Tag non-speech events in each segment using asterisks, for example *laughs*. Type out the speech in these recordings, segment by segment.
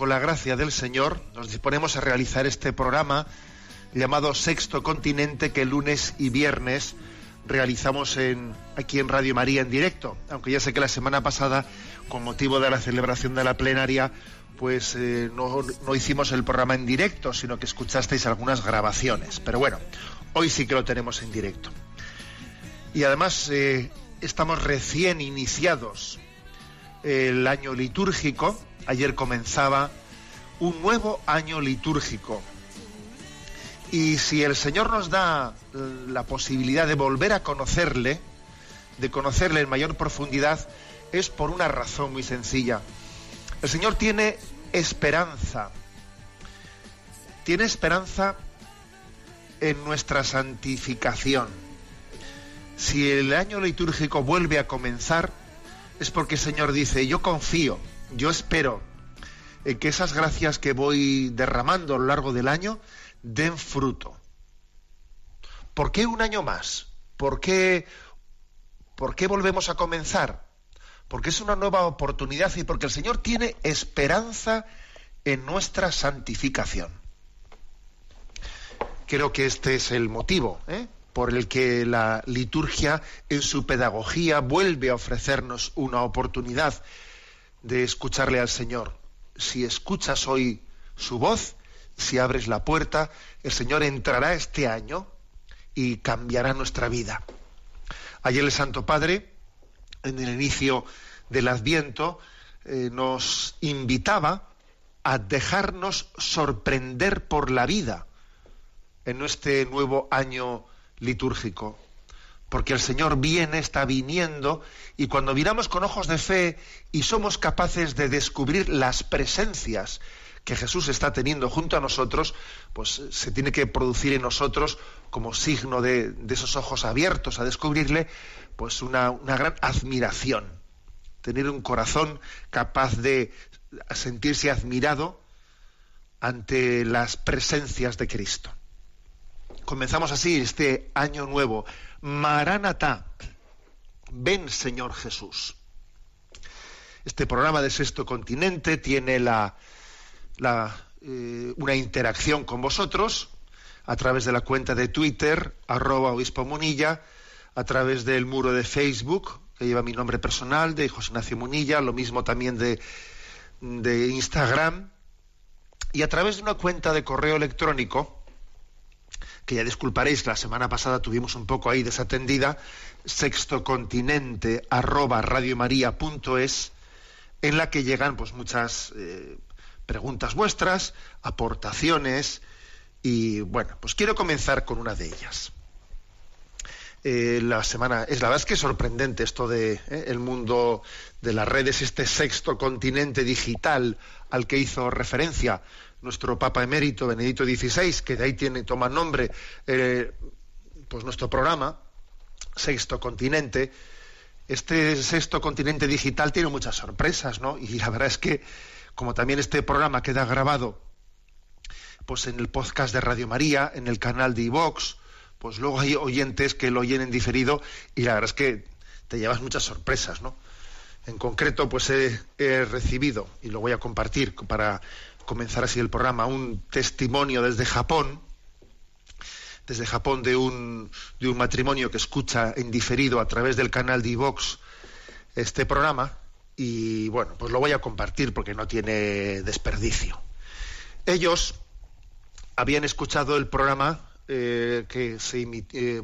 con la gracia del Señor, nos disponemos a realizar este programa llamado Sexto Continente que lunes y viernes realizamos aquí en Radio María en directo. Aunque ya sé que la semana pasada, con motivo de la celebración de la plenaria, pues eh, no, no hicimos el programa en directo, sino que escuchasteis algunas grabaciones. Pero bueno, hoy sí que lo tenemos en directo. Y además eh, estamos recién iniciados el año litúrgico. Ayer comenzaba un nuevo año litúrgico. Y si el Señor nos da la posibilidad de volver a conocerle, de conocerle en mayor profundidad, es por una razón muy sencilla. El Señor tiene esperanza. Tiene esperanza en nuestra santificación. Si el año litúrgico vuelve a comenzar, es porque el Señor dice, yo confío, yo espero en que esas gracias que voy derramando a lo largo del año den fruto. ¿Por qué un año más? ¿Por qué, ¿Por qué volvemos a comenzar? Porque es una nueva oportunidad y porque el Señor tiene esperanza en nuestra santificación. Creo que este es el motivo ¿eh? por el que la liturgia en su pedagogía vuelve a ofrecernos una oportunidad de escucharle al Señor. Si escuchas hoy su voz, si abres la puerta, el Señor entrará este año y cambiará nuestra vida. Ayer el Santo Padre, en el inicio del Adviento, eh, nos invitaba a dejarnos sorprender por la vida en este nuevo año litúrgico. Porque el Señor viene, está viniendo, y cuando miramos con ojos de fe y somos capaces de descubrir las presencias que Jesús está teniendo junto a nosotros, pues se tiene que producir en nosotros, como signo de, de esos ojos abiertos a descubrirle, pues una, una gran admiración. Tener un corazón capaz de sentirse admirado ante las presencias de Cristo. Comenzamos así este año nuevo. Maranatá, ven Señor Jesús. Este programa de Sexto Continente tiene la, la, eh, una interacción con vosotros a través de la cuenta de Twitter, arroba obispo Munilla, a través del muro de Facebook, que lleva mi nombre personal, de José Ignacio Munilla, lo mismo también de, de Instagram, y a través de una cuenta de correo electrónico, que ya disculparéis, la semana pasada tuvimos un poco ahí desatendida, sextocontinente arroba radiomaria.es, en la que llegan pues muchas eh, preguntas vuestras, aportaciones, y bueno, pues quiero comenzar con una de ellas. Eh, la semana es la verdad es que sorprendente esto de eh, el mundo de las redes este sexto continente digital al que hizo referencia nuestro Papa emérito Benedicto XVI que de ahí tiene toma nombre eh, pues nuestro programa sexto continente este sexto continente digital tiene muchas sorpresas no y la verdad es que como también este programa queda grabado pues en el podcast de Radio María en el canal de iVox pues luego hay oyentes que lo oyen en diferido y la verdad es que te llevas muchas sorpresas, ¿no? En concreto, pues he, he, recibido, y lo voy a compartir para comenzar así el programa, un testimonio desde Japón, desde Japón de un, de un matrimonio que escucha en diferido a través del canal de iVox este programa, y bueno, pues lo voy a compartir porque no tiene desperdicio. Ellos habían escuchado el programa eh, que se, eh,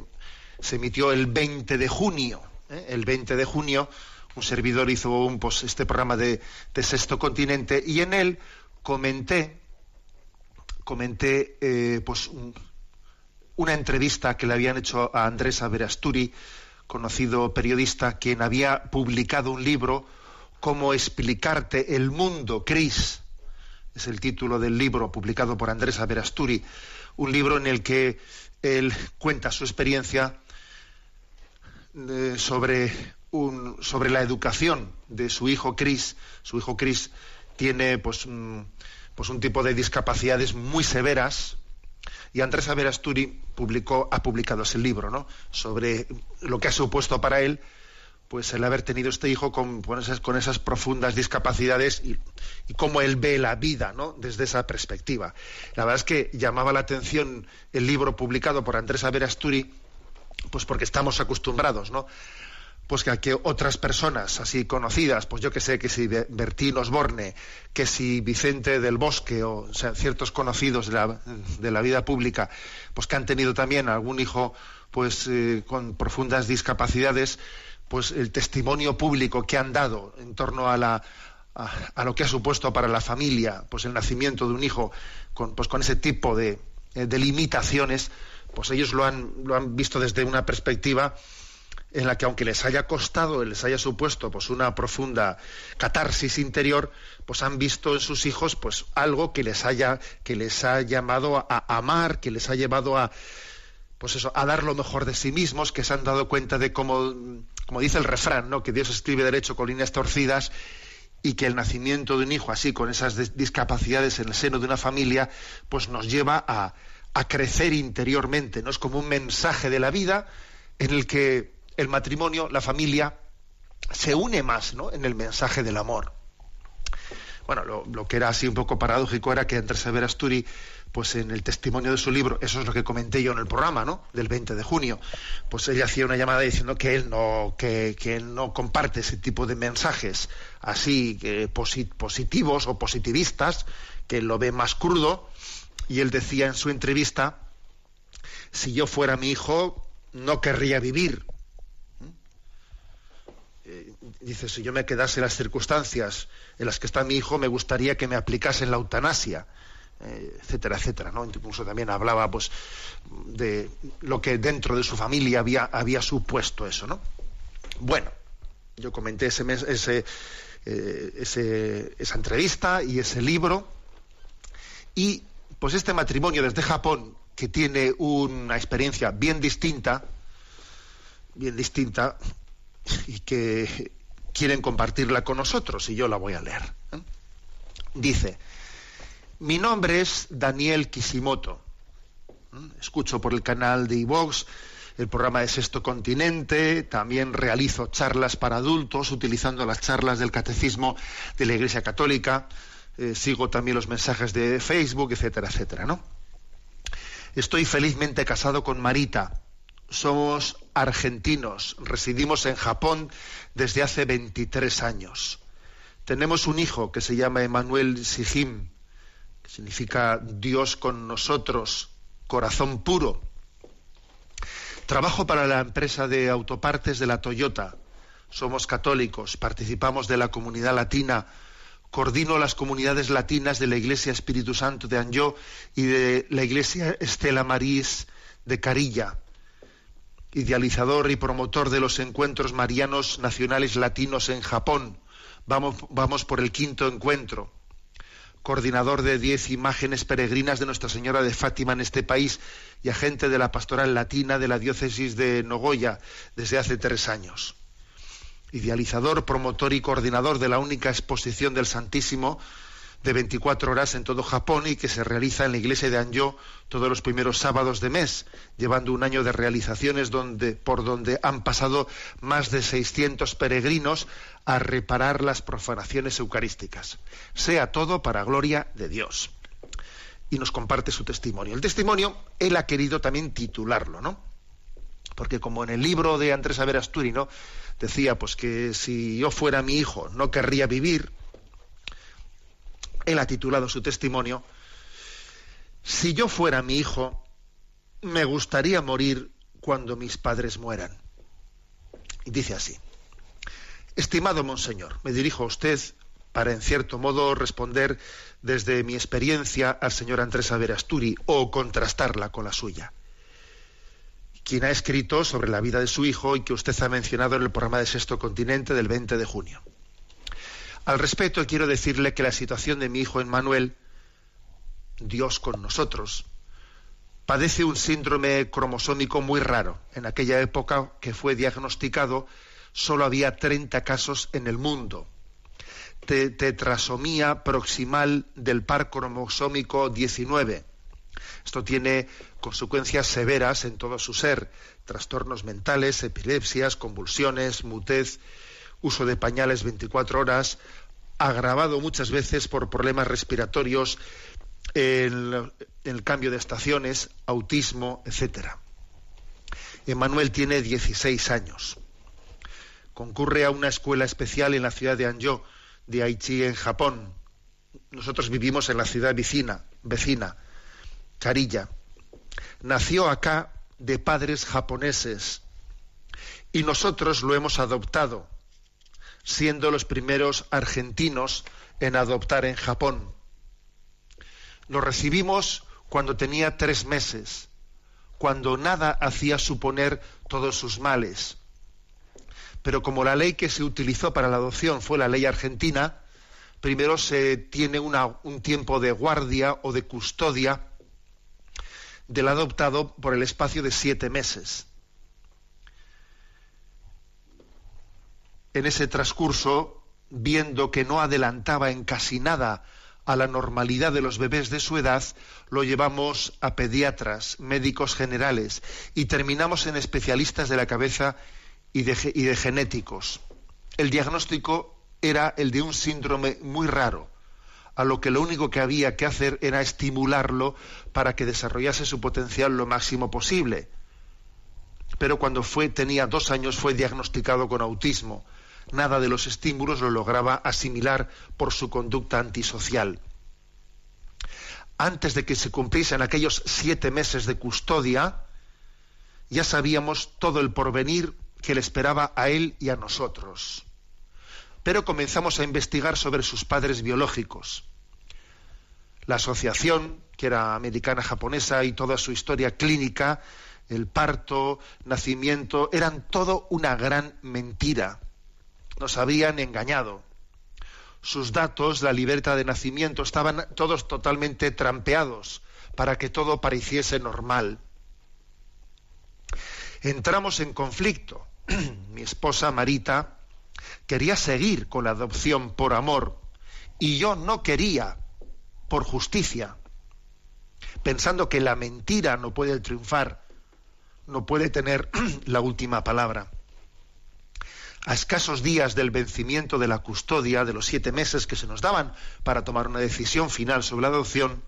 se, emitió el 20 de junio. ¿eh? El 20 de junio un servidor hizo un, pues, este programa de, de, Sexto Continente y en él comenté, comenté pues, un, una entrevista que le habían hecho a Andrés Averasturi, conocido periodista, quien había publicado un libro, Cómo explicarte el mundo, Cris. Es el título del libro publicado por Andrés Averasturi, un libro en el que él cuenta su experiencia eh, sobre, un, sobre la educación de su hijo Cris. Su hijo Cris tiene pues, pues un tipo de discapacidades muy severas, y Andrés Averasturi publicó, ha publicado ese libro, ¿no? Sobre lo que ha supuesto para él, pues el haber tenido este hijo con, con, esas, con esas, profundas discapacidades y, y, cómo él ve la vida, ¿no? Desde esa perspectiva. La verdad es que llamaba la atención el libro publicado por Andrés Averasturi, pues porque estamos acostumbrados, ¿no? Pues que, que otras personas así conocidas, pues yo que sé, que si Bertín Osborne, que si Vicente del Bosque, o, sea, ciertos conocidos de la, de la, vida pública, pues que han tenido también algún hijo pues eh, con profundas discapacidades, pues el testimonio público que han dado en torno a la a, lo que ha supuesto para la familia, pues el nacimiento de un hijo con, pues con ese tipo de, de limitaciones, pues ellos lo han, lo han visto desde una perspectiva en la que aunque les haya costado, les haya supuesto pues una profunda catarsis interior, pues han visto en sus hijos pues algo que les haya que les ha llamado a, amar, que les ha llevado a pues eso, a dar lo mejor de sí mismos, que se han dado cuenta de cómo como dice el refrán, ¿no? que Dios escribe derecho con líneas torcidas y que el nacimiento de un hijo así con esas discapacidades en el seno de una familia pues nos lleva a, a crecer interiormente, no es como un mensaje de la vida en el que el matrimonio, la familia, se une más ¿no? en el mensaje del amor. Bueno, lo, que era así un poco paradójico era que Andrés Averasturi, pues en el testimonio de su libro, eso es lo que comenté yo en el programa, ¿no? Del 20 de junio, pues ella hacía una llamada diciendo que él no, que, que él no comparte ese tipo de mensajes así posit positivos o positivistas, que él lo ve más crudo, y él decía en su entrevista, si yo fuera mi hijo, no querría vivir, dice, si yo me quedase en las circunstancias en las que está mi hijo, me gustaría que me aplicasen la eutanasia, eh, etcétera, etcétera, ¿no? Incluso también hablaba, pues, de lo que dentro de su familia había, había supuesto eso, ¿no? Bueno, yo comenté ese, ese, eh, ese, esa entrevista y ese libro, y pues este matrimonio desde Japón, que tiene una experiencia bien distinta, bien distinta, y que quieren compartirla con nosotros y yo la voy a leer. ¿eh? Dice, mi nombre es Daniel Kishimoto. ¿eh? Escucho por el canal de iVox el programa de Sexto Continente, también realizo charlas para adultos utilizando las charlas del Catecismo de la Iglesia Católica, eh, sigo también los mensajes de Facebook, etcétera, etcétera, ¿no? Estoy felizmente casado con Marita, somos argentinos, residimos en Japón desde hace 23 años. Tenemos un hijo que se llama Emanuel Sijim, que significa Dios con nosotros, corazón puro. Trabajo para la empresa de autopartes de la Toyota. Somos católicos, participamos de la comunidad latina, coordino las comunidades latinas de la Iglesia Espíritu Santo de Anjou y de la Iglesia Estela Marís de Carilla idealizador y promotor de los encuentros marianos nacionales latinos en Japón. Vamos, por el quinto encuentro. Coordinador de diez imágenes peregrinas de Nuestra Señora de Fátima en este país y agente de la pastoral latina de la diócesis de Nogoya desde hace tres años. Idealizador, promotor y coordinador de la única exposición del Santísimo de 24 horas en todo Japón y que se realiza en la iglesia de Anjou todos los primeros sábados de mes, llevando un año de realizaciones donde, por donde han pasado más de 600 peregrinos a reparar las profanaciones eucarísticas. Sea todo para gloria de Dios. Y nos comparte su testimonio. El testimonio, él ha querido también titularlo, ¿no? Porque como en el libro de Andrés Averasturi, ¿no? Decía, pues que si yo fuera mi hijo no querría vivir, él ha titulado su testimonio, Si yo fuera mi hijo, me gustaría morir cuando mis padres mueran. Y dice así, estimado monseñor, me dirijo a usted para en cierto modo responder desde mi experiencia al señor Andrés Averasturi o contrastarla con la suya, quien ha escrito sobre la vida de su hijo y que usted ha mencionado en el programa de Sexto Continente del 20 de junio. Al respecto, quiero decirle que la situación de mi hijo Emmanuel, Dios con nosotros, padece un síndrome cromosómico muy raro. En aquella época que fue diagnosticado, solo había 30 casos en el mundo. tetrasomía proximal del par cromosómico 19. Esto tiene consecuencias severas en todo su ser, trastornos mentales, epilepsias, convulsiones, mutez, uso de pañales 24 horas, agravado muchas veces por problemas respiratorios, el, el cambio de estaciones, autismo, etcétera. Emmanuel tiene 16 años. Concurre a una escuela especial en la ciudad de Anjou, de Aichi, en Japón. Nosotros vivimos en la ciudad vecina, vecina, Carilla. Nació acá de padres japoneses y nosotros lo hemos adoptado, siendo los primeros argentinos en adoptar en Japón. Lo recibimos cuando tenía tres meses, cuando nada hacía suponer todos sus males. Pero como la ley que se utilizó para la adopción fue la ley argentina, primero se tiene un tiempo de guardia o de custodia del adoptado por el espacio de siete meses. En ese transcurso, viendo que no adelantaba en casi nada a la normalidad de los bebés de su edad, lo llevamos a pediatras, médicos generales y terminamos en especialistas de la cabeza y de, y de genéticos. El diagnóstico era el de un síndrome muy raro, a lo que lo único que había que hacer era estimularlo para que desarrollase su potencial lo máximo posible. Pero cuando fue, tenía dos años fue diagnosticado con autismo nada de los estímulos lo lograba asimilar por su conducta antisocial. Antes de que se cumpliesen aquellos siete meses de custodia, ya sabíamos todo el porvenir que le esperaba a él y a nosotros. Pero comenzamos a investigar sobre sus padres biológicos. La asociación, que era americana japonesa, y toda su historia clínica, el parto, nacimiento, eran todo una gran mentira nos habían engañado. Sus datos, la libertad de nacimiento, estaban todos totalmente trampeados para que todo pareciese normal. Entramos en conflicto. *clears throat* Mi esposa Marita quería seguir con la adopción por amor y yo no quería por justicia, pensando que la mentira no puede triunfar, no puede tener *clears throat* la última palabra a escasos días del vencimiento de la custodia, de los siete meses que se nos daban para tomar una decisión final sobre la adopción,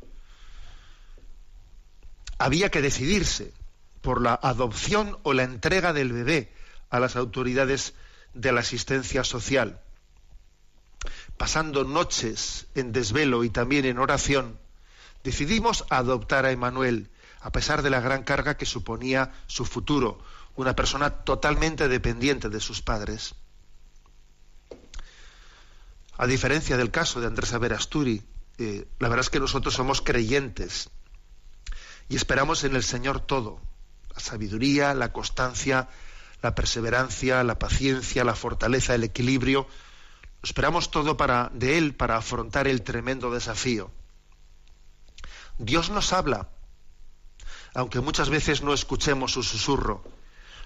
había que decidirse por la adopción o la entrega del bebé a las autoridades de la asistencia social. Pasando noches en desvelo y también en oración, decidimos adoptar a Emanuel, a pesar de la gran carga que suponía su futuro, una persona totalmente dependiente de sus padres. A diferencia del caso de Andrés Averasturi, eh, la verdad es que nosotros somos creyentes y esperamos en el Señor todo, la sabiduría, la constancia, la perseverancia, la paciencia, la fortaleza, el equilibrio. Esperamos todo para, de Él para afrontar el tremendo desafío. Dios nos habla, aunque muchas veces no escuchemos su susurro.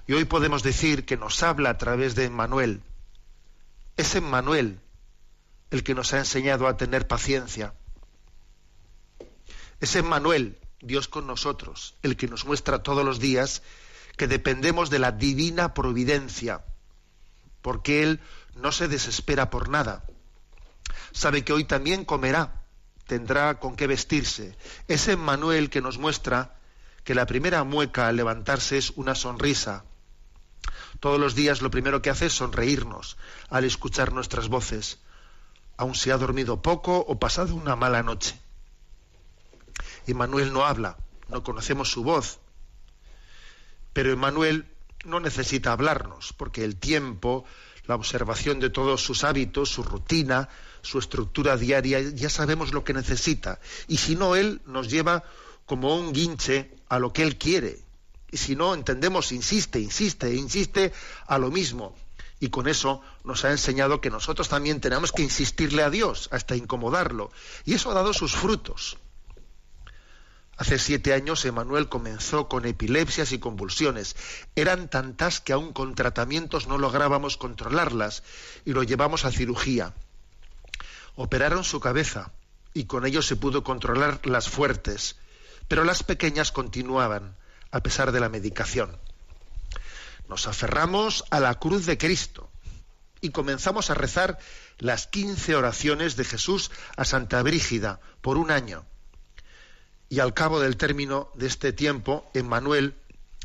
Y hoy podemos decir que nos habla a través de Emmanuel. Es Emmanuel el que nos ha enseñado a tener paciencia. Es Emmanuel, Dios con nosotros, el que nos muestra todos los días que dependemos de la divina providencia, porque Él no se desespera por nada. Sabe que hoy también comerá, tendrá con qué vestirse. Es Emmanuel que nos muestra que la primera mueca al levantarse es una sonrisa, todos los días lo primero que hace es sonreírnos al escuchar nuestras voces, aun se ha dormido poco o pasado una mala noche. Y Manuel no habla, no conocemos su voz, Pero Emmanuel no necesita hablarnos, porque el tiempo, la observación de todos sus hábitos, su rutina, su estructura diaria, ya sabemos lo que necesita. Y si no, Él nos lleva como un guinche a lo que Él quiere. Y si no, entendemos, insiste, insiste, insiste a lo mismo. Y con eso nos ha enseñado que nosotros también tenemos que insistirle a Dios hasta incomodarlo. Y eso ha dado sus frutos. Hace siete años Emanuel comenzó con epilepsias y convulsiones. Eran tantas que aún con tratamientos no lográbamos controlarlas y lo llevamos a cirugía. Operaron su cabeza y con ello se pudo controlar las fuertes, pero las pequeñas continuaban a pesar de la medicación. Nos aferramos a la cruz de Cristo y comenzamos a rezar las quince oraciones de Jesús a Santa Brígida por un año y al cabo del término de este tiempo, Emmanuel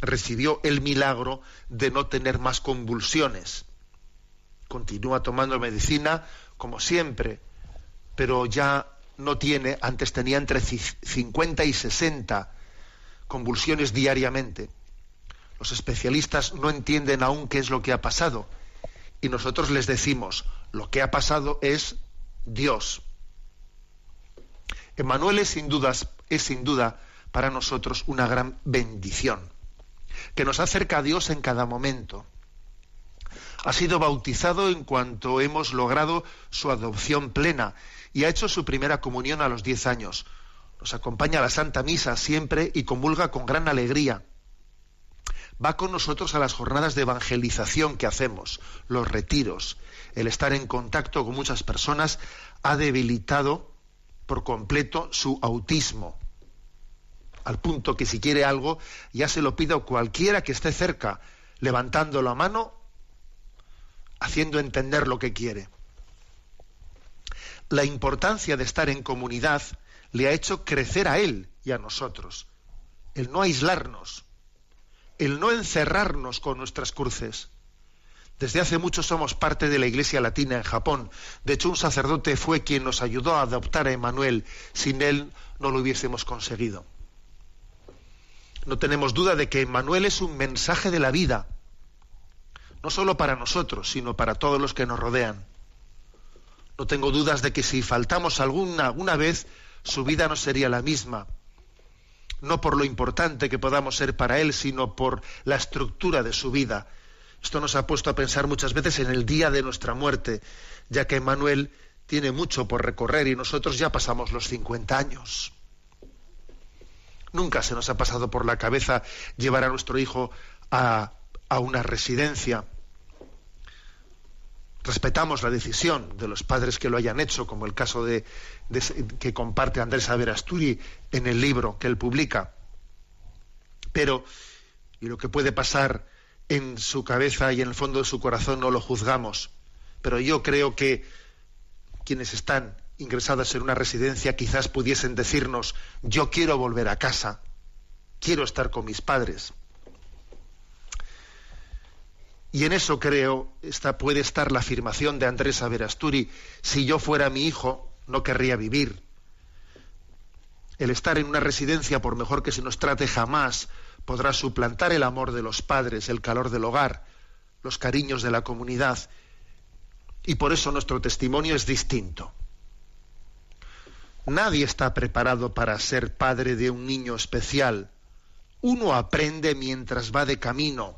recibió el milagro de no tener más convulsiones. Continúa tomando medicina como siempre, pero ya no tiene, antes tenía entre 50 y 60 convulsiones diariamente. Los especialistas no entienden aún qué es lo que ha pasado y nosotros les decimos, lo que ha pasado es Dios. Emmanuel es sin dudas es sin duda para nosotros una gran bendición, que nos acerca a Dios en cada momento. Ha sido bautizado en cuanto hemos logrado su adopción plena y ha hecho su primera comunión a los diez años. Nos acompaña a la Santa Misa siempre y comulga con gran alegría. Va con nosotros a las jornadas de evangelización que hacemos, los retiros. El estar en contacto con muchas personas ha debilitado por completo su autismo, al punto que si quiere algo ya se lo pido a cualquiera que esté cerca, levantando la mano, haciendo entender lo que quiere. La importancia de estar en comunidad le ha hecho crecer a él y a nosotros, el no aislarnos, el no encerrarnos con nuestras cruces. Desde hace mucho somos parte de la Iglesia Latina en Japón. De hecho, un sacerdote fue quien nos ayudó a adoptar a Emanuel. Sin él no lo hubiésemos conseguido. No tenemos duda de que Emanuel es un mensaje de la vida, no solo para nosotros, sino para todos los que nos rodean. No tengo dudas de que si faltamos alguna, alguna vez, su vida no sería la misma. No por lo importante que podamos ser para él, sino por la estructura de su vida esto nos ha puesto a pensar muchas veces en el día de nuestra muerte, ya que Manuel tiene mucho por recorrer y nosotros ya pasamos los 50 años. Nunca se nos ha pasado por la cabeza llevar a nuestro hijo a, una residencia. Respetamos la decisión de los padres que lo hayan hecho, como el caso de, que comparte Andrés Averasturi en el libro que él publica. Pero, y lo que puede pasar en su cabeza y en el fondo de su corazón no lo juzgamos. Pero yo creo que quienes están ingresados en una residencia quizás pudiesen decirnos, yo quiero volver a casa, quiero estar con mis padres. Y en eso creo puede estar la afirmación de Andrés Averasturi, si yo fuera mi hijo, no querría vivir. El estar en una residencia, por mejor que se nos trate jamás, podrá suplantar el amor de los padres, el calor del hogar, los cariños de la comunidad. Y por eso nuestro testimonio es distinto. Nadie está preparado para ser padre de un niño especial. Uno aprende mientras va de camino.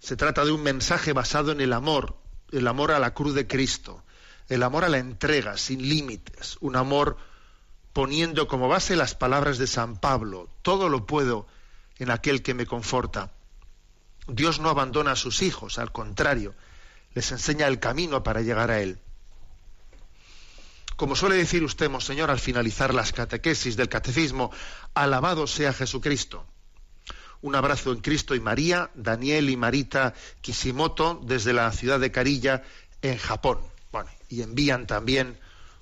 Se trata de un mensaje basado en el amor, el amor a la cruz de Cristo, el amor a la entrega sin límites, un amor poniendo como base las palabras de San Pablo, todo lo puedo en aquel que me conforta. Dios no abandona a sus hijos, al contrario, les enseña el camino para llegar a Él. Como suele decir usted, Monseñor, al finalizar las catequesis del catecismo, alabado sea Jesucristo. Un abrazo en Cristo y María, Daniel y Marita Kishimoto, desde la ciudad de Carilla, en Japón. Bueno, y envían también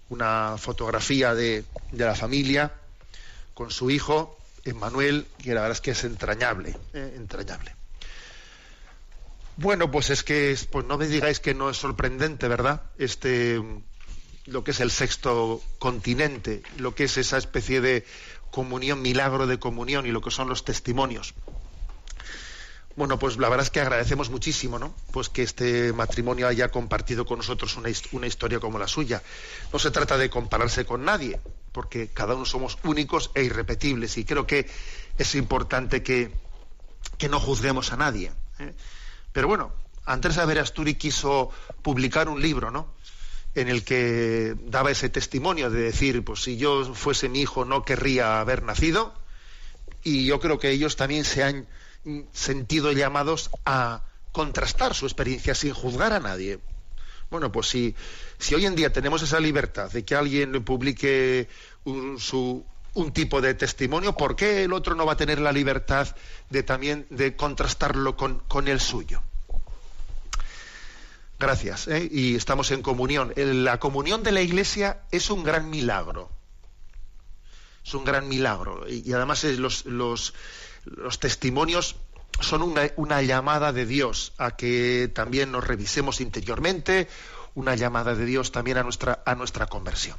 una fotografía de, la familia con su hijo, Emmanuel, que la verdad es que es entrañable, eh, entrañable. Bueno, pues es que, pues no me digáis que no es sorprendente, ¿verdad? Este, lo que es el sexto continente, lo que es esa especie de comunión, milagro de comunión y lo que son los testimonios. Bueno, pues la verdad es que agradecemos muchísimo, ¿no? Pues que este matrimonio haya compartido con nosotros una, historia como la suya. No se trata de compararse con nadie, porque cada uno somos únicos e irrepetibles y creo que es importante que, que no juzguemos a nadie. ¿eh? Pero bueno, Andrés Averasturi quiso publicar un libro, ¿no? En el que daba ese testimonio de decir, pues si yo fuese mi hijo no querría haber nacido. Y yo creo que ellos también se han sentido llamados a contrastar su experiencia sin juzgar a nadie. Bueno, pues si, hoy en día tenemos esa libertad de que alguien publique un, su, un tipo de testimonio, ¿por qué el otro no va a tener la libertad de también de contrastarlo con, el suyo? Gracias. ¿eh? Y estamos en comunión. La comunión de la Iglesia es un gran milagro. Es un gran milagro. Y, además los, los, los testimonios son una, llamada de Dios a que también nos revisemos interiormente, una llamada de Dios también a nuestra, a nuestra conversión.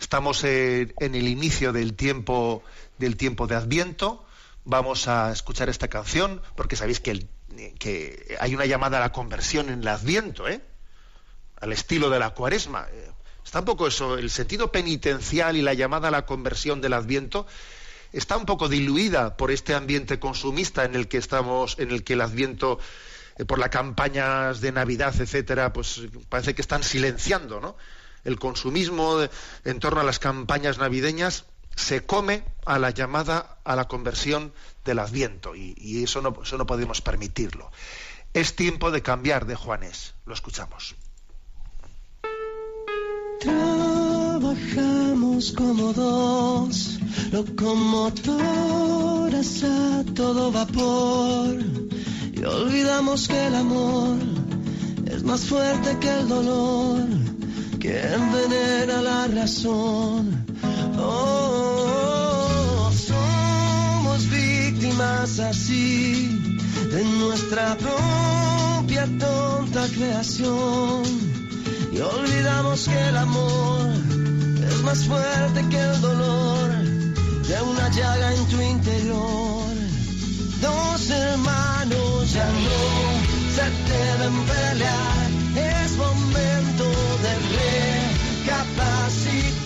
Estamos en, el inicio del tiempo, del tiempo de Adviento. Vamos a escuchar esta canción porque sabéis que, que hay una llamada a la conversión en el Adviento, ¿eh? al estilo de la Cuaresma. Está un poco eso, el sentido penitencial y la llamada a la conversión del Adviento está un poco diluida por este ambiente consumista en el que estamos, en el que el Adviento, eh, por las campañas de Navidad, etcétera, pues parece que están silenciando, ¿no? El consumismo en torno a las campañas navideñas se come a la llamada a la conversión del Adviento y, eso, no, eso no podemos permitirlo. Es tiempo de cambiar de Juanes. Lo escuchamos. Trabajamos como dos locomotoras a todo vapor y olvidamos que el amor es más fuerte que el dolor que envenena la razón. Oh, somos víctimas así de nuestra propia tonta creación y olvidamos que el amor es más fuerte que el dolor de una llaga en tu interior. Dos hermanos ya no se deben pelear, es momento de recapacitar,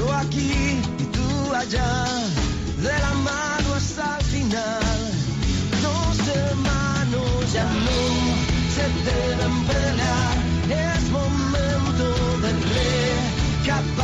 yo aquí y tú allá, de la mano hasta el final. Dos hermanos ya no se deben pelear, es momento de recapacitar,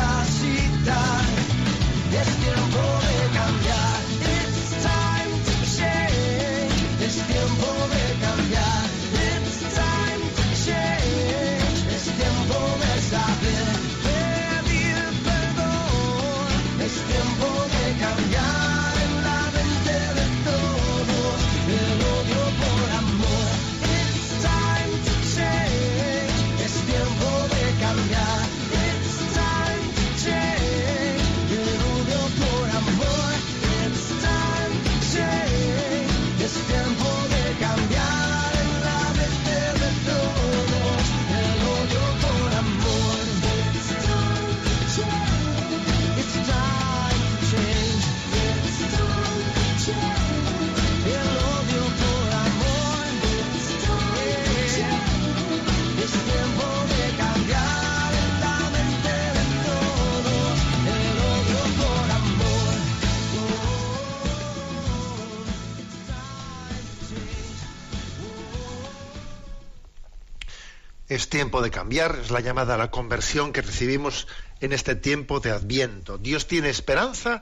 Es tiempo de cambiar, es la llamada a la conversión que recibimos en este tiempo de Adviento. Dios tiene esperanza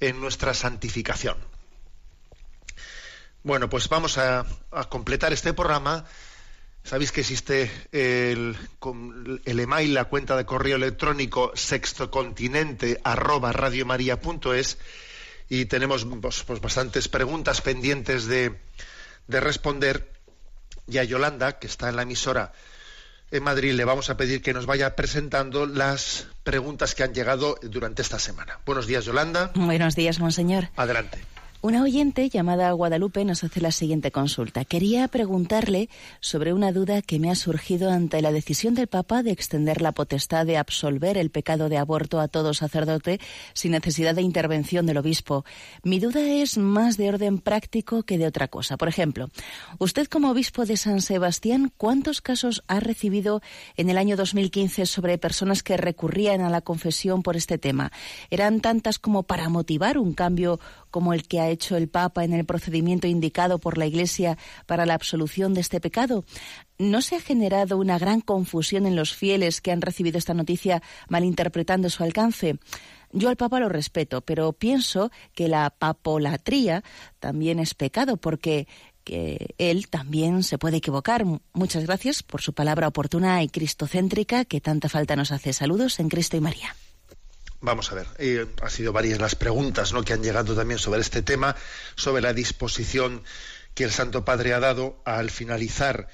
en nuestra santificación. Bueno, pues vamos a, completar este programa. Sabéis que existe el, email, la cuenta de correo electrónico sextocontinente arroba y tenemos pues, pues, bastantes preguntas pendientes de, de responder. Y a Yolanda, que está en la emisora en Madrid, le vamos a pedir que nos vaya presentando las preguntas que han llegado durante esta semana. Buenos días, Yolanda. Buenos días, monseñor. Adelante. Una oyente llamada Guadalupe nos hace la siguiente consulta. Quería preguntarle sobre una duda que me ha surgido ante la decisión del Papa de extender la potestad de absolver el pecado de aborto a todo sacerdote sin necesidad de intervención del obispo. Mi duda es más de orden práctico que de otra cosa. Por ejemplo, usted como obispo de San Sebastián, ¿cuántos casos ha recibido en el año 2015 sobre personas que recurrían a la confesión por este tema? ¿Eran tantas como para motivar un cambio como el que ha hecho el Papa en el procedimiento indicado por la Iglesia para la absolución de este pecado? ¿No se ha generado una gran confusión en los fieles que han recibido esta noticia malinterpretando su alcance? Yo al Papa lo respeto, pero pienso que la papolatría también es pecado porque que él también se puede equivocar. Muchas gracias por su palabra oportuna y cristocéntrica que tanta falta nos hace. Saludos en Cristo y María. Vamos a ver, eh, ha sido varias las preguntas ¿no? que han llegado también sobre este tema, sobre la disposición que el Santo Padre ha dado al finalizar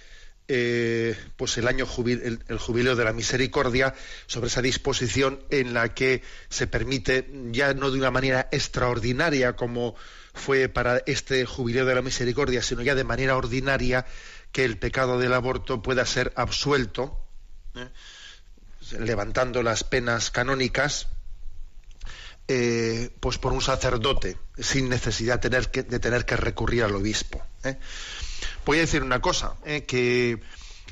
eh, pues el año el jubileo de la misericordia, sobre esa disposición en la que se permite, ya no de una manera extraordinaria como fue para este jubileo de la misericordia, sino ya de manera ordinaria, que el pecado del aborto pueda ser absuelto, ¿eh? levantando las penas canónicas, eh, pues por un sacerdote, sin necesidad de tener que recurrir al obispo. ¿eh? Voy a decir una cosa, ¿eh? que,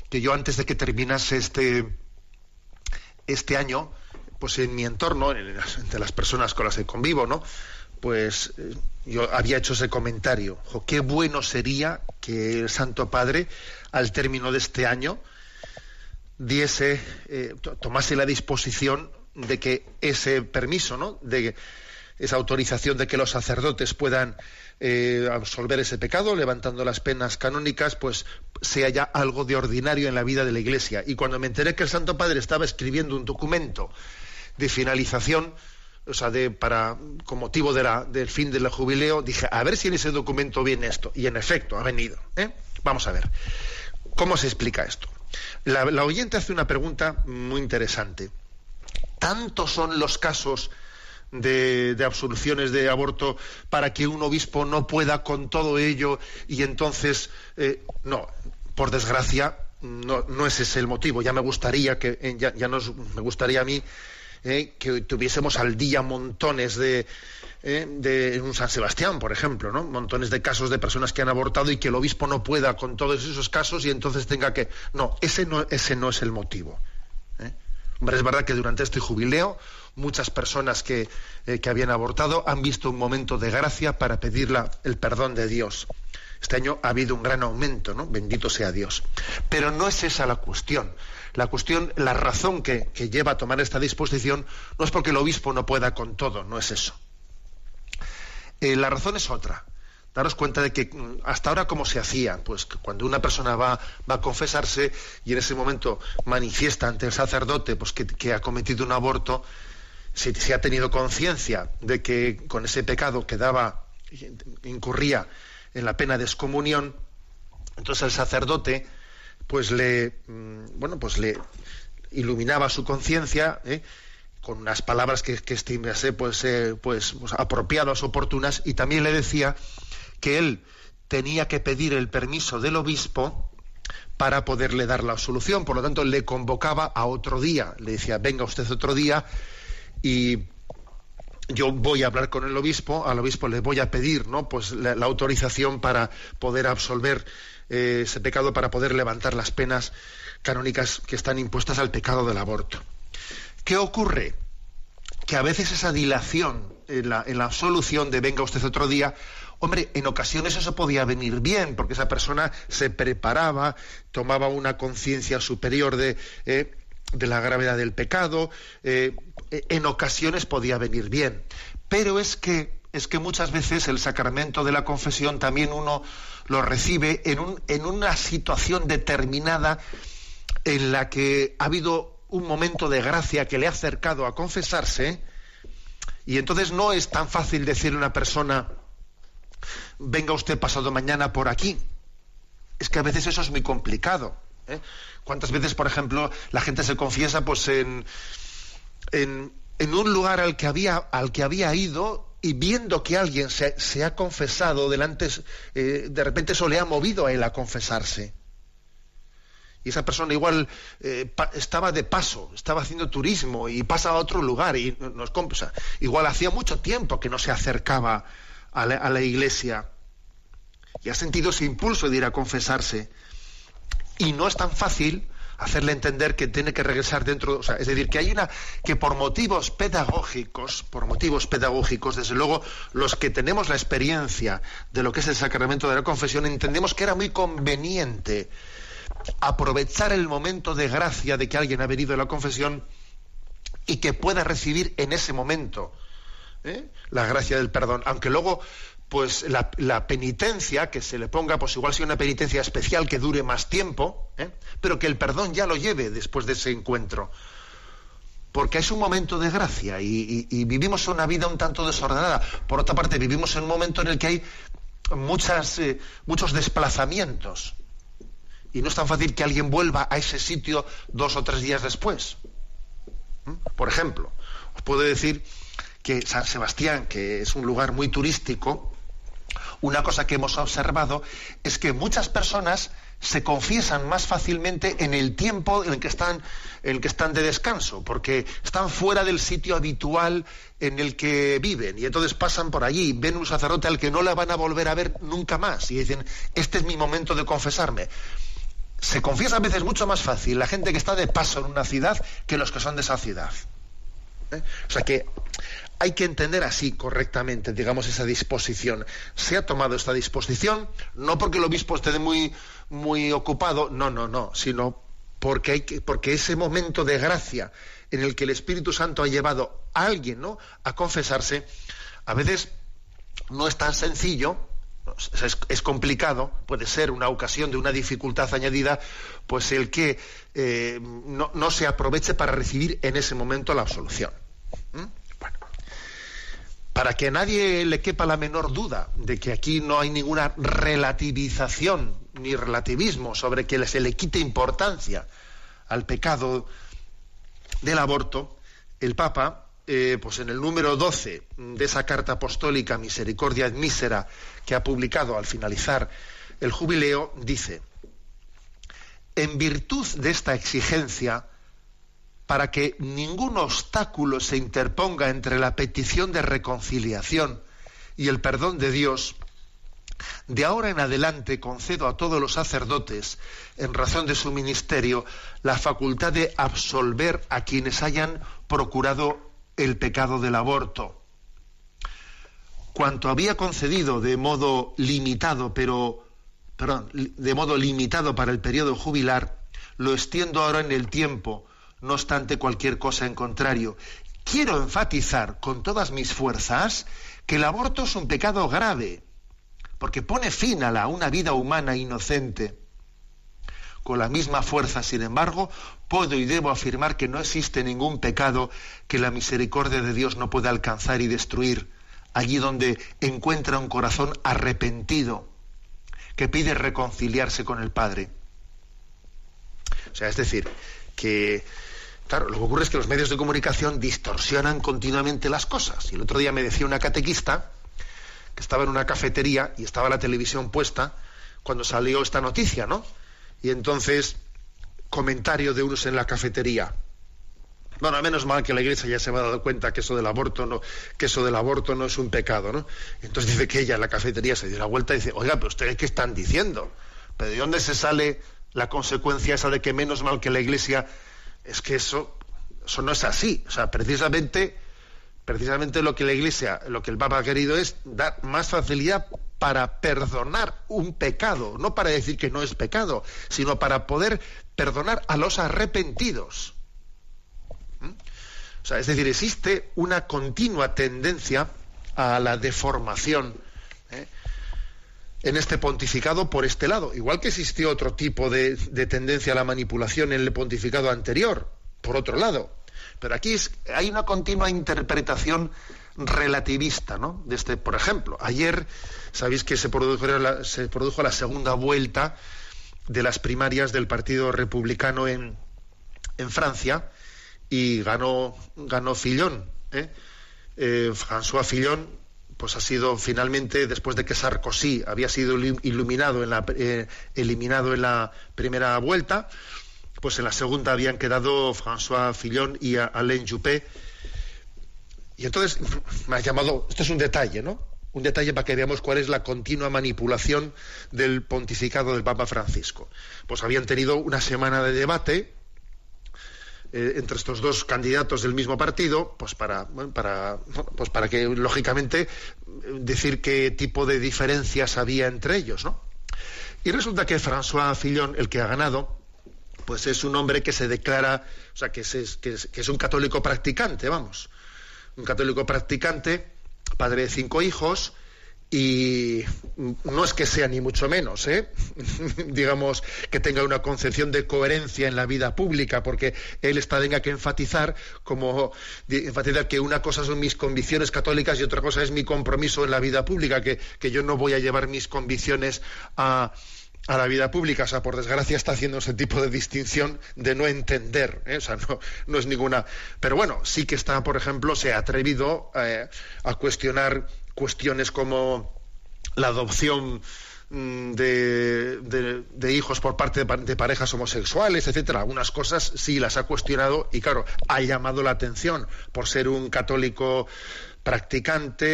que yo antes de que terminase este, este año, pues en mi entorno, en las- entre las personas con las que convivo, ¿no? Pues yo había hecho ese comentario. "Jo, qué bueno sería que el Santo Padre, al término de este año, diese, to- tomase la disposición de que ese permiso, ¿no? De esa autorización de que los sacerdotes puedan eh, absolver ese pecado, levantando las penas canónicas, pues sea ya algo de ordinario en la vida de la Iglesia. Y cuando me enteré que el Santo Padre estaba escribiendo un documento de finalización, o sea, de, para, con motivo de la- del fin del jubileo, dije, a ver si en ese documento viene esto. Y en efecto, ha venido. ¿eh? Vamos a ver. ¿Cómo se explica esto? La, la oyente hace una pregunta muy interesante. ¿Tantos son los casos de, de absoluciones de aborto para que un obispo no pueda con todo ello y entonces, eh, no, por desgracia, no, no ese es el motivo. Ya me gustaría que, eh, ya, ya nos, me gustaría a mí eh, que tuviésemos al día montones de, eh, de un San Sebastián, por ejemplo, ¿no? Montones de casos de personas que han abortado y que el obispo no pueda con todos esos casos y entonces tenga que. No, ese no, ese no es el motivo. Es verdad que durante este jubileo muchas personas que, eh, que habían abortado han visto un momento de gracia para pedir la- el perdón de Dios. Este año ha habido un gran aumento, ¿no? Bendito sea Dios. Pero no es esa la cuestión. La cuestión, la razón que, que lleva a tomar esta disposición no es porque el obispo no pueda con todo, no es eso. Eh, la razón es otra. Daros cuenta de que mm, hasta ahora cómo se hacía, pues cuando una persona va, va a confesarse y en ese momento manifiesta ante el sacerdote pues que, que ha cometido un aborto, si se ha tenido conciencia de que con ese pecado quedaba, incurría en la pena de excomunión, entonces el sacerdote pues le mm, bueno pues le iluminaba su conciencia ¿eh? con unas palabras que, que estimase pues, eh, pues, pues apropiadas, oportunas, y también le decía que él tenía que pedir el permiso del obispo para poderle dar la absolución. Por lo tanto, le convocaba a otro día. Le decía, venga usted otro día y yo voy a hablar con el obispo, al obispo le voy a pedir ¿no? pues la, autorización para poder absolver eh, ese pecado, para poder levantar las penas canónicas que están impuestas al pecado del aborto. ¿Qué ocurre? Que a veces esa dilación en la, en la absolución de venga usted otro día Hombre, en ocasiones eso podía venir bien, porque esa persona se preparaba, tomaba una conciencia superior de, eh, de la gravedad del pecado, eh, en ocasiones podía venir bien. Pero es que, es que muchas veces el sacramento de la confesión también uno lo recibe en, un, en una situación determinada en la que ha habido un momento de gracia que le ha acercado a confesarse, y entonces no es tan fácil decirle a una persona, venga usted pasado mañana por aquí. Es que a veces eso es muy complicado. ¿eh? ¿Cuántas veces, por ejemplo, la gente se confiesa pues en, en, un lugar al que había, al que había ido y viendo que alguien se, ha confesado delante, eh, de repente eso le ha movido a él a confesarse? y esa persona igual eh, estaba de paso, estaba haciendo turismo y pasa a otro lugar y nos o igual hacía mucho tiempo que no se acercaba a la, iglesia y ha sentido ese impulso de ir a confesarse. Y no es tan fácil hacerle entender que tiene que regresar dentro, o sea, es decir, que hay una que por motivos pedagógicos, por motivos pedagógicos, desde luego los que tenemos la experiencia de lo que es el sacramento de la confesión entendemos que era muy conveniente aprovechar el momento de gracia de que alguien ha venido a la confesión y que pueda recibir en ese momento ¿eh? la gracia del perdón, aunque luego pues la, penitencia que se le ponga, pues igual sea una penitencia especial que dure más tiempo, ¿eh? pero que el perdón ya lo lleve después de ese encuentro. Porque es un momento de gracia y vivimos una vida un tanto desordenada. Por otra parte, vivimos en un momento en el que hay muchas, eh, muchos desplazamientos y no es tan fácil que alguien vuelva a ese sitio dos o tres días después. ¿Mm? Por ejemplo, os puedo decir que San Sebastián, que es un lugar muy turístico, una cosa que hemos observado es que muchas personas se confiesan más fácilmente en el tiempo en el que están, en el que están de descanso, porque están fuera del sitio habitual en el que viven y entonces pasan por allí, ven un sacerdote al que no la van a volver a ver nunca más y dicen, este es mi momento de confesarme. Se confiesa a veces mucho más fácil la gente que está de paso en una ciudad que los que son de esa ciudad. ¿eh? O sea que hay que entender así correctamente, digamos, esa disposición. Se ha tomado esta disposición no porque el obispo esté muy, muy ocupado, no, no, no, sino porque, hay que, porque ese momento de gracia en el que el Espíritu Santo ha llevado a alguien ¿no? a confesarse, a veces no es tan sencillo, es, complicado, puede ser una ocasión de una dificultad añadida, pues el que eh, no, no se aproveche para recibir en ese momento la absolución. ¿Mm? Para que nadie le quepa la menor duda de que aquí no hay ninguna relativización ni relativismo sobre que se le quite importancia al pecado del aborto, el Papa, eh, pues en el número 12 de esa carta apostólica Misericordia et Mísera que ha publicado al finalizar el jubileo, dice, en virtud de esta exigencia, para que ningún obstáculo se interponga entre la petición de reconciliación y el perdón de Dios, de ahora en adelante concedo a todos los sacerdotes, en razón de su ministerio, la facultad de absolver a quienes hayan procurado el pecado del aborto. Cuanto había concedido de modo limitado, pero perdón, de modo limitado para el periodo jubilar, lo extiendo ahora en el tiempo, no obstante cualquier cosa en contrario. Quiero enfatizar con todas mis fuerzas que el aborto es un pecado grave, porque pone fin a la, una vida humana inocente. Con la misma fuerza, sin embargo, puedo y debo afirmar que no existe ningún pecado que la misericordia de Dios no pueda alcanzar y destruir, allí donde encuentra un corazón arrepentido, que pide reconciliarse con el Padre. O sea, es decir, que, claro, lo que ocurre es que los medios de comunicación distorsionan continuamente las cosas. Y el otro día me decía una catequista que estaba en una cafetería y estaba la televisión puesta cuando salió esta noticia, ¿no? Y entonces, comentario de unos en la cafetería. Bueno, menos mal que la iglesia ya se me ha dado cuenta que eso del aborto no, que eso del aborto no es un pecado, ¿no? Entonces dice que ella en la cafetería se dio la vuelta y dice, oiga, pero ustedes qué están diciendo? ¿Pero de dónde se sale la consecuencia esa de que menos mal que la iglesia es que eso, eso no es así. O sea, precisamente, precisamente lo que la iglesia, lo que el Papa ha querido es dar más facilidad para perdonar un pecado, no para decir que no es pecado, sino para poder perdonar a los arrepentidos. ¿Mm? O sea, es decir, existe una continua tendencia a la deformación. En este pontificado por este lado, igual que existió otro tipo de, de tendencia a la manipulación en el pontificado anterior, por otro lado. Pero aquí es- hay una continua interpretación relativista, ¿no? De este, por ejemplo, ayer sabéis que se produjo la, se produjo la segunda vuelta de las primarias del Partido Republicano en, en Francia y ganó ganó Fillon, ¿eh? Eh, François Fillon pues ha sido finalmente después de que Sarkozy había sido ilu- iluminado en la eh, eliminado en la primera vuelta pues en la segunda habían quedado François Fillon y Alain Juppé y entonces me ha llamado, esto es un detalle, ¿no? Un detalle para que veamos cuál es la continua manipulación del pontificado del Papa Francisco. Pues habían tenido una semana de debate eh, entre estos dos candidatos del mismo partido, pues para, para, pues para que lógicamente decir qué tipo de diferencias había entre ellos, ¿no? Y resulta que François Fillon, el que ha ganado, pues es un hombre que se declara, o sea, que es- que es un católico practicante, vamos un católico practicante, padre de cinco hijos, y no es que sea ni mucho menos, ¿eh? *laughs* digamos, que tenga una concepción de coherencia en la vida pública, porque él está tenga que enfatizar como enfatizar que una cosa son mis convicciones católicas y otra cosa es mi compromiso en la vida pública, que, que yo no voy a llevar mis convicciones a, a la vida pública. O sea, por desgracia está haciendo ese tipo de distinción de no entender. ¿eh? O sea, no, no es ninguna. Pero bueno, sí que está, por ejemplo, se ha atrevido eh, a cuestionar cuestiones como la adopción mm, de, de- hijos por parte de, pa- de parejas homosexuales, etcétera. Algunas cosas sí las ha cuestionado y claro, ha llamado la atención por ser un católico practicante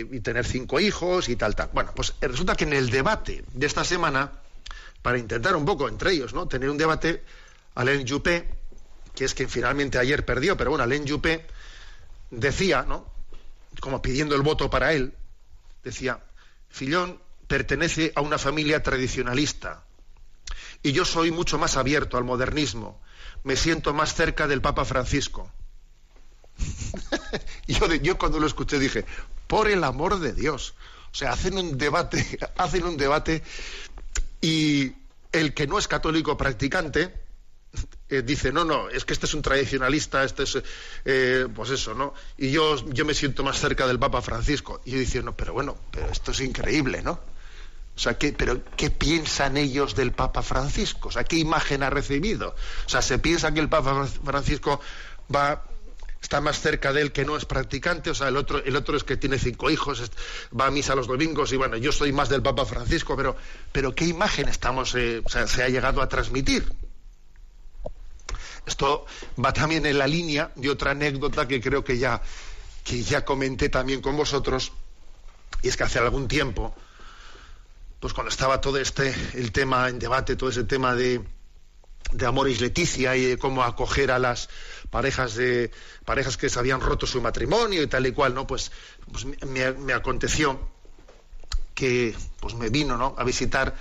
eh, y tener cinco hijos y tal, tal. Bueno, pues eh, resulta que en el debate de esta semana, para intentar un poco entre ellos, ¿no? Tener un debate, Alain Juppé, que es quien finalmente ayer perdió, pero bueno, Alain Juppé decía, ¿no? Como pidiendo el voto para él, decía, Fillón pertenece a una familia tradicionalista y yo soy mucho más abierto al modernismo. Me siento más cerca del Papa Francisco. *laughs* Yo, yo cuando lo escuché dije, por el amor de Dios. O sea, hacen un debate, *laughs* hacen un debate y el que no es católico practicante eh, dice, no, no, es que este es un tradicionalista, este es, eh, pues eso, ¿no? Y yo, yo me siento más cerca del Papa Francisco. Y yo diciendo, pero bueno, pero esto es increíble, ¿no? O sea, ¿qué, pero ¿qué piensan ellos del Papa Francisco? O sea, ¿qué imagen ha recibido? O sea, ¿se piensa que el Papa Francisco va está más cerca de él que no es practicante, o sea, el otro, el otro es que tiene cinco hijos, va a misa los domingos y bueno, yo soy más del Papa Francisco, pero, pero ¿qué imagen estamos, eh, o sea, se ha llegado a transmitir? Esto va también en la línea de otra anécdota que creo que ya, que ya comenté también con vosotros, y es que hace algún tiempo, pues cuando estaba todo este, el tema en debate, todo ese tema de, de Amoris Leticia y de cómo acoger a las parejas de parejas que se habían roto su matrimonio y tal y cual, ¿no? Pues, pues me, me aconteció que pues me vino, ¿no? a visitar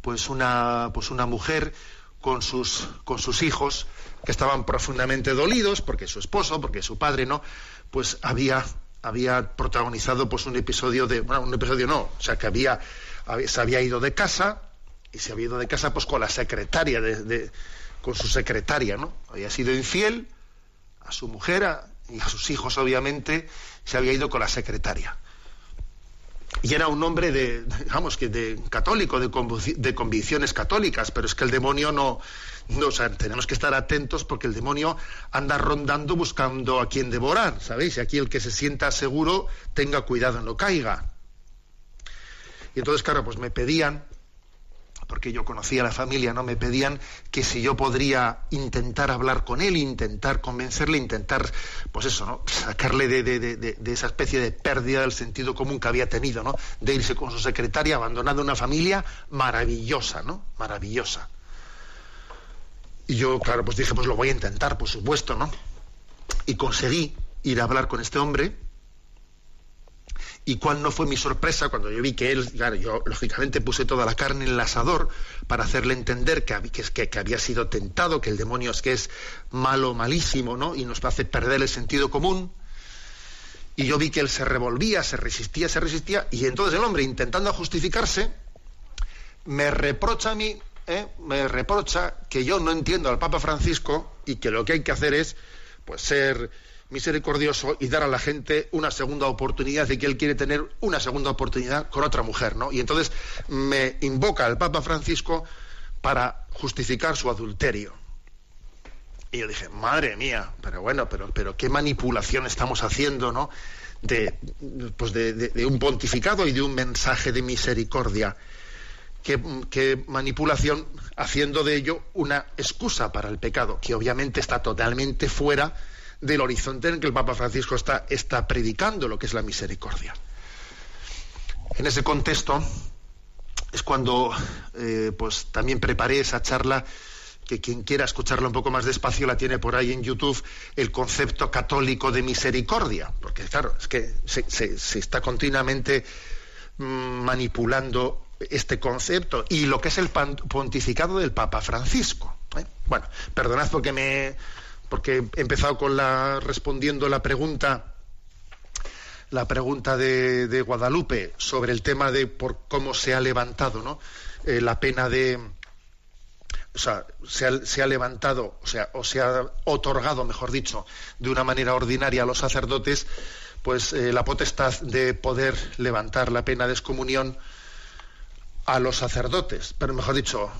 pues una pues una mujer con sus con sus hijos que estaban profundamente dolidos porque su esposo, porque su padre, ¿no? Pues había había protagonizado pues un episodio de bueno, un episodio no, o sea, que había, se había ido de casa y se había ido de casa pues con la secretaria de, con su secretaria, ¿no? Había sido infiel a su mujer a- y a sus hijos, obviamente, se había ido con la secretaria. Y era un hombre de, digamos que de católico, de, de convicciones católicas, pero es que el demonio no, no, o sea, tenemos que estar atentos porque el demonio anda rondando buscando a quien devorar, ¿sabéis? Y aquí el que se sienta seguro tenga cuidado, no caiga. Y entonces, claro, pues me pedían, porque yo conocía a la familia, ¿no? Me pedían que si yo podría intentar hablar con él, intentar convencerle, intentar, pues eso, ¿no? Sacarle de- de esa especie de pérdida del sentido común que había tenido, ¿no? De irse con su secretaria, abandonando una familia maravillosa, ¿no? Maravillosa. Y yo, claro, pues dije, pues lo voy a intentar, por supuesto, ¿no? Y conseguí ir a hablar con este hombre Y cuál no fue mi sorpresa cuando yo vi que él, claro, yo lógicamente puse toda la carne en el asador para hacerle entender que, que- que había sido tentado, que el demonio es que es malo, malísimo, ¿no? Y nos hace perder el sentido común. Y yo vi que él se revolvía, se resistía, se resistía, y entonces el hombre, intentando justificarse, me reprocha a mí, ¿eh? me reprocha que yo no entiendo al Papa Francisco y que lo que hay que hacer es pues ser misericordioso y dar a la gente una segunda oportunidad y que él quiere tener una segunda oportunidad con otra mujer, ¿no? Y entonces me invoca al Papa Francisco para justificar su adulterio. Y yo dije, madre mía, pero bueno, pero, pero qué manipulación estamos haciendo, ¿no? De, pues de, un pontificado y de un mensaje de misericordia. Qué, manipulación haciendo de ello una excusa para el pecado, que obviamente está totalmente fuera del horizonte en el que el Papa Francisco está, está predicando lo que es la misericordia. En ese contexto es cuando eh, pues también preparé esa charla que quien quiera escucharla un poco más despacio la tiene por ahí en YouTube, el concepto católico de misericordia, porque claro, es que se, se- se está continuamente mm, manipulando este concepto y lo que es el pontificado del Papa Francisco. ¿eh? Bueno, perdonad porque me porque he empezado con la respondiendo la pregunta la pregunta de, de Guadalupe sobre el tema de por cómo se ha levantado ¿no? Eh, la pena de o sea, se ha, se ha levantado, o sea, o se ha otorgado, mejor dicho, de una manera ordinaria a los sacerdotes, pues eh, la potestad de poder levantar la pena de excomunión a los sacerdotes, pero mejor dicho,